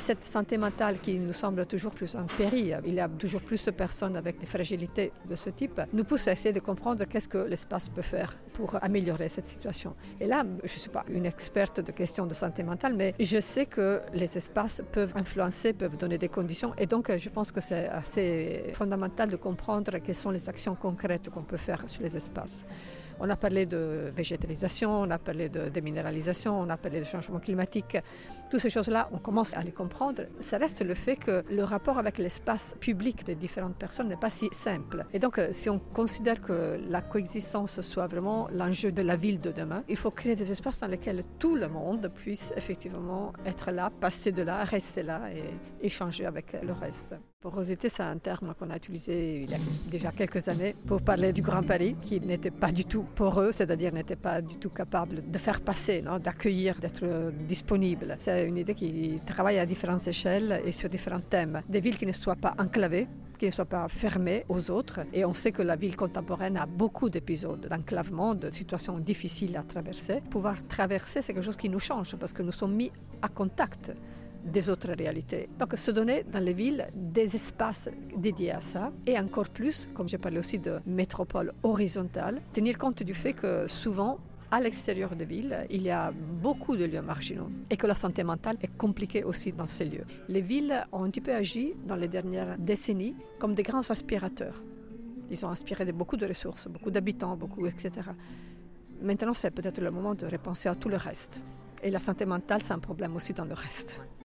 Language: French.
Cette santé mentale qui nous semble toujours plus en péril, il y a toujours plus de personnes avec des fragilités de ce type, nous pousse à essayer de comprendre qu'est-ce que l'espace peut faire pour améliorer cette situation. Et là, je ne suis pas une experte de questions de santé mentale, mais je sais que les espaces peuvent influencer, peuvent donner des conditions. Et donc, je pense que c'est assez fondamental de comprendre quelles sont les actions concrètes qu'on peut faire sur les espaces. On a parlé de végétalisation, on a parlé de déminéralisation, on a parlé de changement climatique. Toutes ces choses-là, on commence à les comprendre. Ça reste le fait que le rapport avec l'espace public de différentes personnes n'est pas si simple. Et donc, si on considère que la coexistence soit vraiment l'enjeu de la ville de demain, il faut créer des espaces dans lesquels tout le monde puisse effectivement être là, passer de là, rester là et échanger avec le reste. Porosité, c'est un terme qu'on a utilisé il y a déjà quelques années pour parler du Grand Paris, qui n'était pas du tout poreux, c'est-à-dire n'était pas du tout capable de faire passer, d'accueillir, d'être disponible. C'est une idée qui travaille à différentes échelles et sur différents thèmes. Des villes qui ne soient pas enclavées, qui ne soient pas fermées aux autres. Et on sait que la ville contemporaine a beaucoup d'épisodes d'enclavement, de situations difficiles à traverser. Pouvoir traverser, c'est quelque chose qui nous change parce que nous sommes mis à contact des autres réalités. Donc se donner dans les villes des espaces dédiés à ça et encore plus, comme j'ai parlé aussi de métropole horizontale, tenir compte du fait que souvent à l'extérieur des villes, il y a beaucoup de lieux marginaux et que la santé mentale est compliquée aussi dans ces lieux. Les villes ont un petit peu agi dans les dernières décennies comme des grands aspirateurs. Ils ont aspiré de beaucoup de ressources, beaucoup d'habitants, beaucoup, etc. Maintenant, c'est peut-être le moment de repenser à tout le reste. Et la santé mentale, c'est un problème aussi dans le reste.